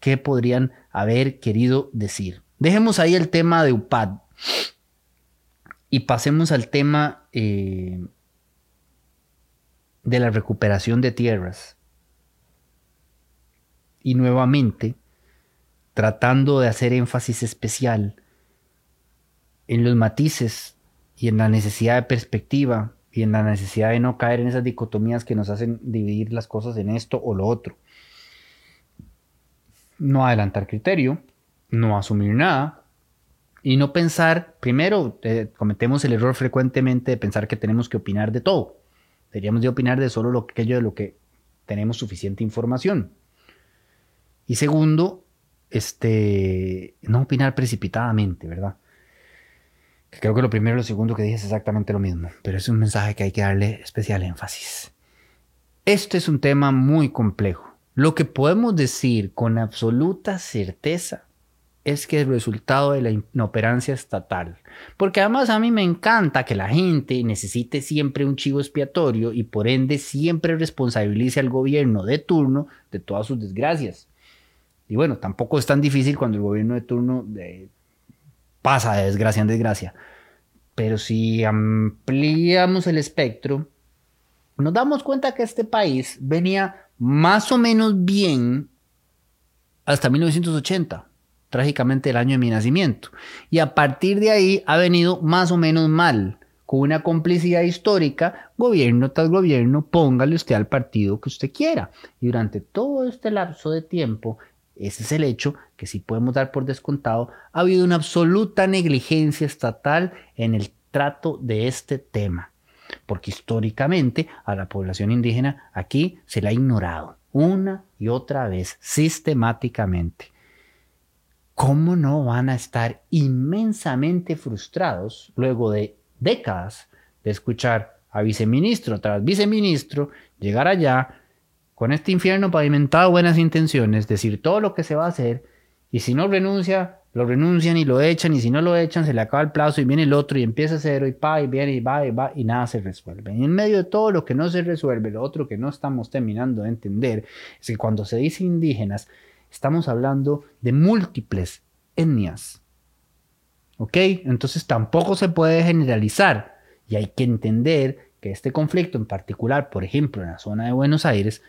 qué podrían haber querido decir. Dejemos ahí el tema de UPAD y pasemos al tema eh, de la recuperación de tierras. Y nuevamente, tratando de hacer énfasis especial en los matices y en la necesidad de perspectiva y en la necesidad de no caer en esas dicotomías que nos hacen dividir las cosas en esto o lo otro. No adelantar criterio, no asumir nada y no pensar, primero, eh, cometemos el error frecuentemente de pensar que tenemos que opinar de todo. Deberíamos de opinar de solo lo, aquello de lo que tenemos suficiente información. Y segundo, este, no opinar precipitadamente, ¿verdad? creo que lo primero y lo segundo que dije es exactamente lo mismo, pero es un mensaje que hay que darle especial énfasis. Este es un tema muy complejo. Lo que podemos decir con absoluta certeza es que el resultado de la inoperancia estatal, porque además a mí me encanta que la gente necesite siempre un chivo expiatorio y por ende siempre responsabilice al gobierno de turno de todas sus desgracias. Y bueno, tampoco es tan difícil cuando el gobierno de turno eh, pasa de desgracia en desgracia. Pero si ampliamos el espectro, nos damos cuenta que este país venía más o menos bien hasta 1980, trágicamente el año de mi nacimiento. Y a partir de ahí ha venido más o menos mal, con una complicidad histórica, gobierno tras gobierno, póngale usted al partido que usted quiera. Y durante todo este lapso de tiempo, ese es el hecho que si podemos dar por descontado. Ha habido una absoluta negligencia estatal en el trato de este tema, porque históricamente a la población indígena aquí se la ha ignorado una y otra vez, sistemáticamente. ¿Cómo no van a estar inmensamente frustrados luego de décadas de escuchar a viceministro tras viceministro llegar allá con este infierno pavimentado buenas intenciones, decir todo lo que se va a hacer y si no renuncia, lo renuncian y lo echan y si no lo echan se le acaba el plazo y viene el otro y empieza cero y pa y viene y va y va y nada se resuelve. Y en medio de todo lo que no se resuelve, lo otro que no estamos terminando de entender es que cuando se dice indígenas estamos hablando de múltiples etnias. ¿Ok? Entonces tampoco se puede generalizar y hay que entender que este conflicto en particular, por ejemplo, en la zona de Buenos Aires,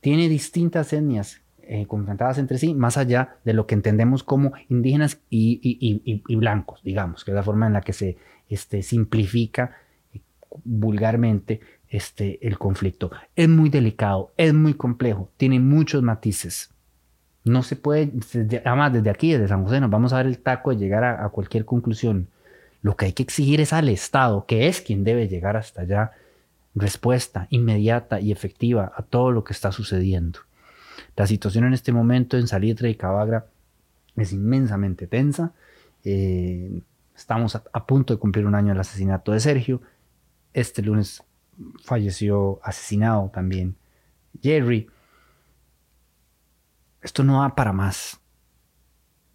tiene distintas etnias eh, confrontadas entre sí, más allá de lo que entendemos como indígenas y, blancos, digamos, que es la forma en la que se este, simplifica eh, vulgarmente este, el conflicto. Es muy delicado, es muy complejo, tiene muchos matices. No se puede, además desde aquí, desde San José, nos vamos a dar el taco de llegar a, cualquier conclusión. Lo que hay que exigir es al Estado, que es quien debe llegar hasta allá, respuesta inmediata y efectiva a todo lo que está sucediendo. La situación en este momento en Salitre y Cabagra es inmensamente tensa. Eh, estamos a, punto de cumplir un año del asesinato de Sergio. Este lunes falleció asesinado también Jerry esto no va para más.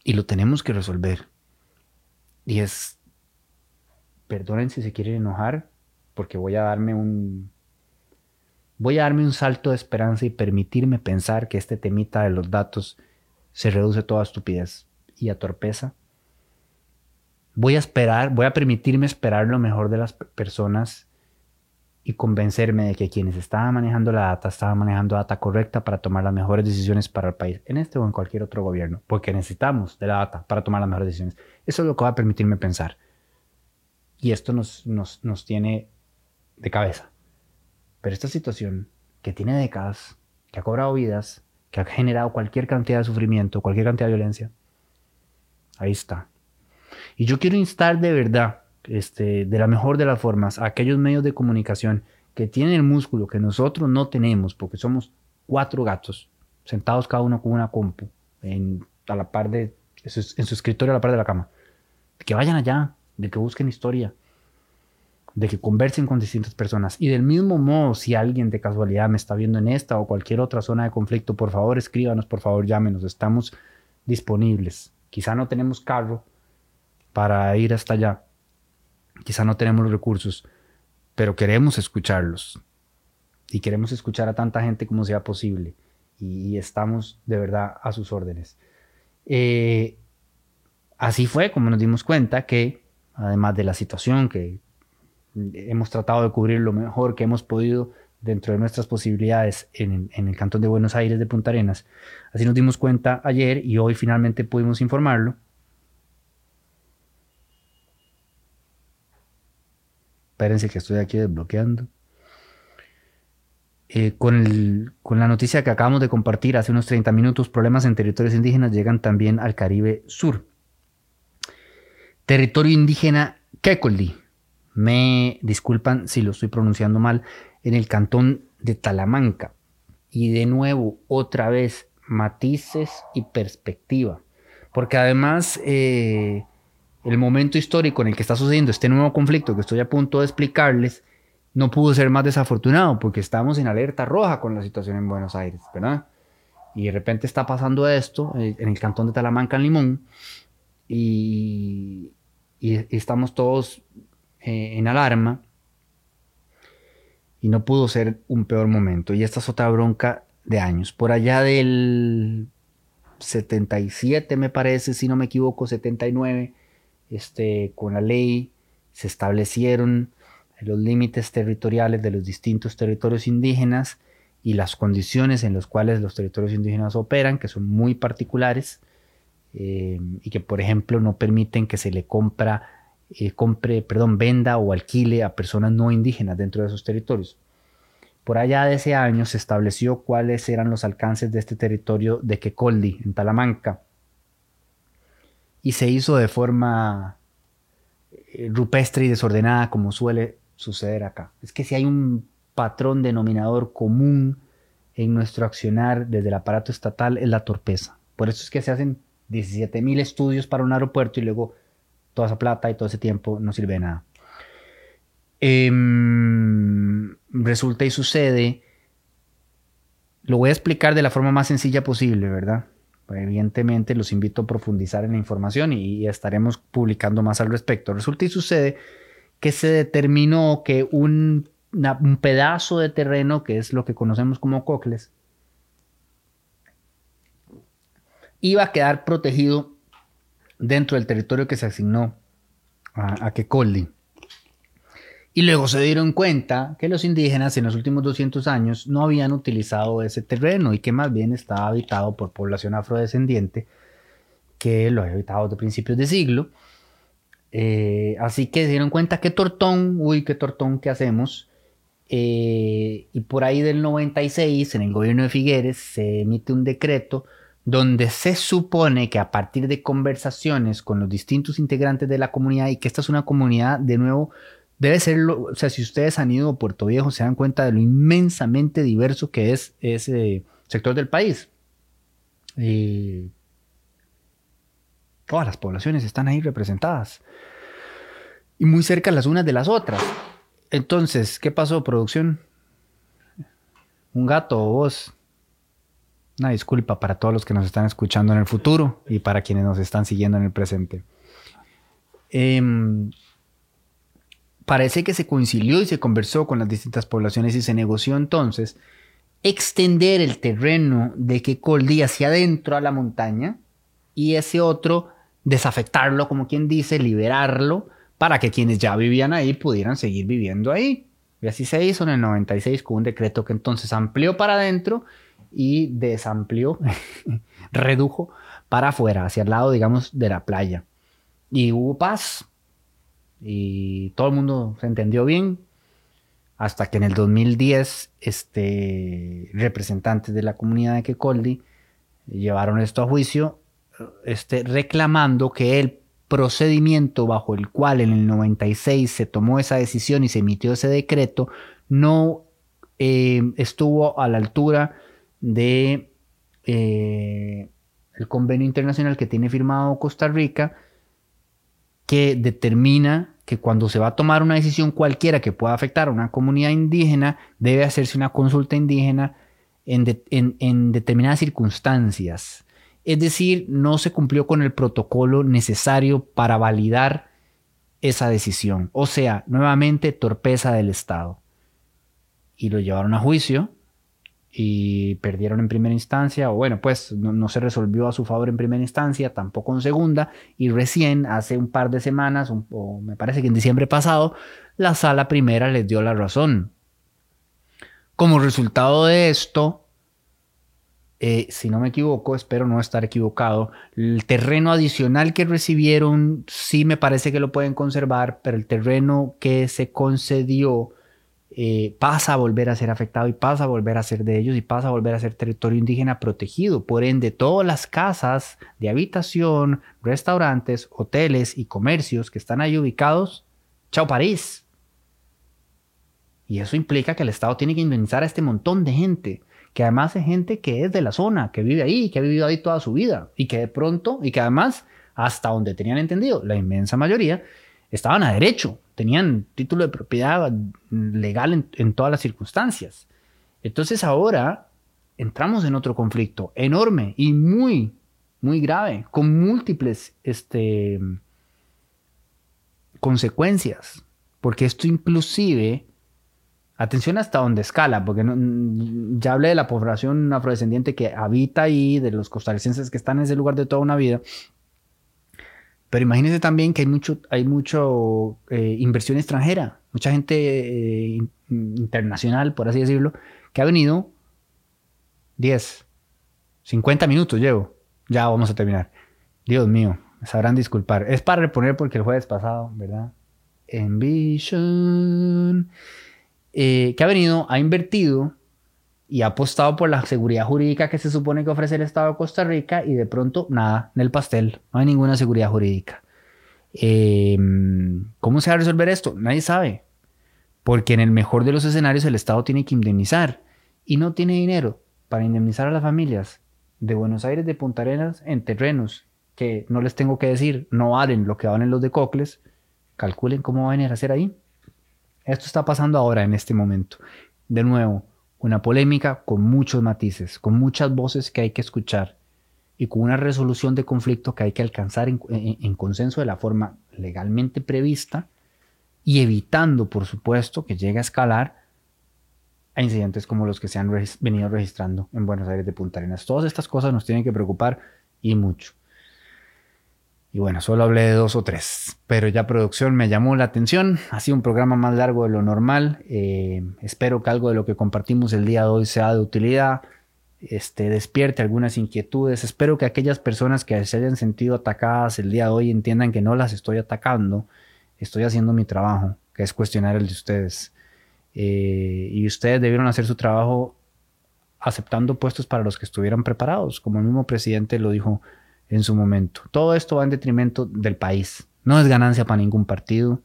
Y lo tenemos que resolver. Y es, perdonen si se quieren enojar, porque voy a darme un, voy a darme un salto de esperanza y permitirme pensar que este temita de los datos se reduce toda estupidez y a torpeza. Voy a esperar, voy a permitirme esperar lo mejor de las personas y convencerme de que quienes estaban manejando la data estaban manejando data correcta para tomar las mejores decisiones para el país, en este o en cualquier otro gobierno, porque necesitamos de la data para tomar las mejores decisiones. Eso es lo que va a permitirme pensar. Y esto nos, nos, nos tiene de cabeza. Pero esta situación que tiene décadas, que ha cobrado vidas, que ha generado cualquier cantidad de sufrimiento, cualquier cantidad de violencia, ahí está. Y yo quiero instar de verdad este, de la mejor de las formas aquellos medios de comunicación que tienen el músculo que nosotros no tenemos, porque somos cuatro gatos sentados cada uno con una compu en, a la par de, en su escritorio a la par de la cama. Que vayan allá, de que busquen historia, de que conversen con distintas personas. Y del mismo modo, si alguien de casualidad me está viendo en esta o cualquier otra zona de conflicto, por favor escríbanos, por favor llámenos, estamos disponibles. Quizá no tenemos carro para ir hasta allá, Quizá no tenemos los recursos, pero queremos escucharlos. Y queremos escuchar a tanta gente como sea posible. Y, estamos de verdad a sus órdenes. Eh, así fue como nos dimos cuenta que, además de la situación que hemos tratado de cubrir lo mejor que hemos podido dentro de nuestras posibilidades en, en, el Cantón de Buenos Aires de Punta Arenas. Así nos dimos cuenta ayer y hoy finalmente pudimos informarlo Espérense que estoy aquí desbloqueando. Eh, con, con, la noticia que acabamos de compartir hace unos 30 minutos, problemas en territorios indígenas llegan también al Caribe Sur. Territorio indígena Kekoldi. Me disculpan si lo estoy pronunciando mal, en el cantón de Talamanca. Y de nuevo, otra vez, matices y perspectiva. Porque además, eh, el momento histórico en el que está sucediendo este nuevo conflicto que estoy a punto de explicarles no pudo ser más desafortunado porque estamos en alerta roja con la situación en Buenos Aires, ¿verdad? Y de repente está pasando esto eh, en el cantón de Talamanca, en Limón, y, estamos todos eh, en alarma y no pudo ser un peor momento. Y esta es otra bronca de años. Por allá del 77, me parece, si no me equivoco, 79, este, con la ley se establecieron los límites territoriales de los distintos territorios indígenas y las condiciones en las cuales los territorios indígenas operan, que son muy particulares eh, y que, por ejemplo, no permiten que se le eh, compre, perdón, venda o alquile a personas no indígenas dentro de esos territorios. Por allá de ese año se estableció cuáles eran los alcances de este territorio de Quecoldi, en Talamanca, y se hizo de forma eh, rupestre y desordenada como suele suceder acá. Es que si hay un patrón denominador común en nuestro accionar desde el aparato estatal es la torpeza. Por eso es que se hacen 17 mil estudios para un aeropuerto y luego toda esa plata y todo ese tiempo no sirve de nada. Em, resulta y sucede, lo voy a explicar de la forma más sencilla posible, ¿verdad? Evidentemente los invito a profundizar en la información y, estaremos publicando más al respecto. Resulta y sucede que se determinó que un, pedazo de terreno, que es lo que conocemos como cocles, iba a quedar protegido dentro del territorio que se asignó a, a. Y luego se dieron cuenta que los indígenas en los últimos 200 años no habían utilizado ese terreno y que más bien estaba habitado por población afrodescendiente que lo había habitado desde principios de siglo. Eh, así que se dieron cuenta que tortón, uy, qué tortón, ¿qué hacemos? Eh, y por ahí del 96, en el gobierno de Figueres, se emite un decreto donde se supone que a partir de conversaciones con los distintos integrantes de la comunidad y que esta es una comunidad, de nuevo, debe ser, o sea, si ustedes han ido a Puerto Viejo, se dan cuenta de lo inmensamente diverso que es ese sector del país. todas las poblaciones están ahí representadas y muy cerca las unas de las otras. Entonces, ¿qué pasó, producción? Un gato o vos una disculpa para todos los que nos están escuchando en el futuro y para quienes nos están siguiendo en el presente. Em, parece que se concilió y se conversó con las distintas poblaciones y se negoció entonces extender el terreno de Kekoldi hacia adentro a la montaña y ese otro desafectarlo, como quien dice, liberarlo para que quienes ya vivían ahí pudieran seguir viviendo ahí. Y así se hizo en el 96 con un decreto que entonces amplió para adentro y desamplió, <laughs> redujo para afuera, hacia el lado, digamos, de la playa. Y hubo paz y todo el mundo se entendió bien hasta que en el 2010 este, representantes de la comunidad de Kekoldi llevaron esto a juicio este, reclamando que el procedimiento bajo el cual en el 96 se tomó esa decisión y se emitió ese decreto no eh, estuvo a la altura de eh, el convenio internacional que tiene firmado Costa Rica que determina que cuando se va a tomar una decisión cualquiera que pueda afectar a una comunidad indígena, debe hacerse una consulta indígena en, determinadas circunstancias. Es decir, no se cumplió con el protocolo necesario para validar esa decisión. O sea, nuevamente torpeza del Estado. Y lo llevaron a juicio y perdieron en primera instancia, o bueno, pues no, se resolvió a su favor en primera instancia, tampoco en segunda, y recién hace un par de semanas, o me parece que en diciembre pasado, la sala primera les dio la razón. Como resultado de esto, eh, si no me equivoco, espero no estar equivocado, el terreno adicional que recibieron sí me parece que lo pueden conservar, pero el terreno que se concedió eh, pasa a volver a ser afectado y pasa a volver a ser de ellos y pasa a volver a ser territorio indígena protegido. Por ende, todas las casas de habitación, restaurantes, hoteles y comercios que están ahí ubicados, chao París. Y eso implica que el Estado tiene que indemnizar a este montón de gente, que además es gente que es de la zona, que vive ahí, que ha vivido ahí toda su vida y que de pronto, y que además, hasta donde tenían entendido, la inmensa mayoría, estaban a derecho, tenían título de propiedad legal en, todas las circunstancias. Entonces ahora entramos en otro conflicto enorme y muy, muy grave, con múltiples este, consecuencias, porque esto inclusive, atención hasta donde escala, porque ya hablé de la población afrodescendiente que habita ahí, de los costarricenses que están en ese lugar de toda una vida, pero imagínense también que hay mucho, hay mucho eh, inversión extranjera, mucha gente eh, internacional, por así decirlo, que ha venido 10, 50 minutos llevo. Ya vamos a terminar. Dios mío, sabrán disculpar. Es para reponer porque el jueves pasado, ¿verdad? Envision. Eh, que ha venido, ha invertido y ha apostado por la seguridad jurídica que se supone que ofrece el Estado de Costa Rica y de pronto nada, en el pastel, no hay ninguna seguridad jurídica. Em, ¿Cómo se va a resolver esto? Nadie sabe, porque en el mejor de los escenarios el Estado tiene que indemnizar y no tiene dinero para indemnizar a las familias de Buenos Aires, de Punta Arenas, en terrenos que no les tengo que decir, no valen lo que valen los de Cocles, calculen cómo van a hacer ahí. Esto está pasando ahora, en este momento. De nuevo, una polémica con muchos matices, con muchas voces que hay que escuchar y con una resolución de conflicto que hay que alcanzar en, consenso de la forma legalmente prevista y evitando, por supuesto, que llegue a escalar a incidentes como los que se han venido registrando en Buenos Aires de Punta Arenas. Todas estas cosas nos tienen que preocupar y mucho. Y bueno, solo hablé de dos o tres, pero ya producción me llamó la atención. Ha sido un programa más largo de lo normal. Eh, espero que algo de lo que compartimos el día de hoy sea de utilidad, este, despierte algunas inquietudes. Espero que aquellas personas que se hayan sentido atacadas el día de hoy entiendan que no las estoy atacando, estoy haciendo mi trabajo, que es cuestionar el de ustedes. Eh, y ustedes debieron hacer su trabajo aceptando puestos para los que estuvieran preparados, como el mismo presidente lo dijo en su momento. Todo esto va en detrimento del país. No es ganancia para ningún partido,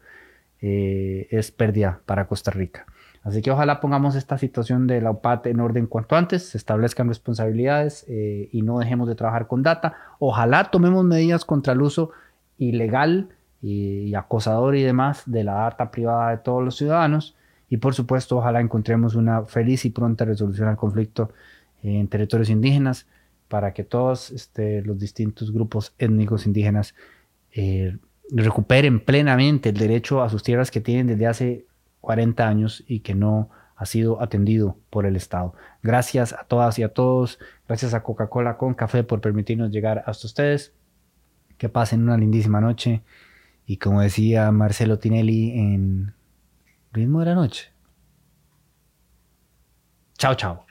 eh, es pérdida para Costa Rica. Así que ojalá pongamos esta situación de la OPAT en orden cuanto antes, se establezcan responsabilidades eh, y no dejemos de trabajar con data. Ojalá tomemos medidas contra el uso ilegal y, acosador y demás de la data privada de todos los ciudadanos. Y por supuesto, ojalá encontremos una feliz y pronta resolución al conflicto en territorios indígenas para que todos este, los distintos grupos étnicos indígenas eh, recuperen plenamente el derecho a sus tierras que tienen desde hace 40 años y que no ha sido atendido por el Estado. Gracias a todas y a todos. Gracias a Coca-Cola con café por permitirnos llegar hasta ustedes. Que pasen una lindísima noche. Y como decía Marcelo Tinelli en Ritmo de la Noche. Chao, chao.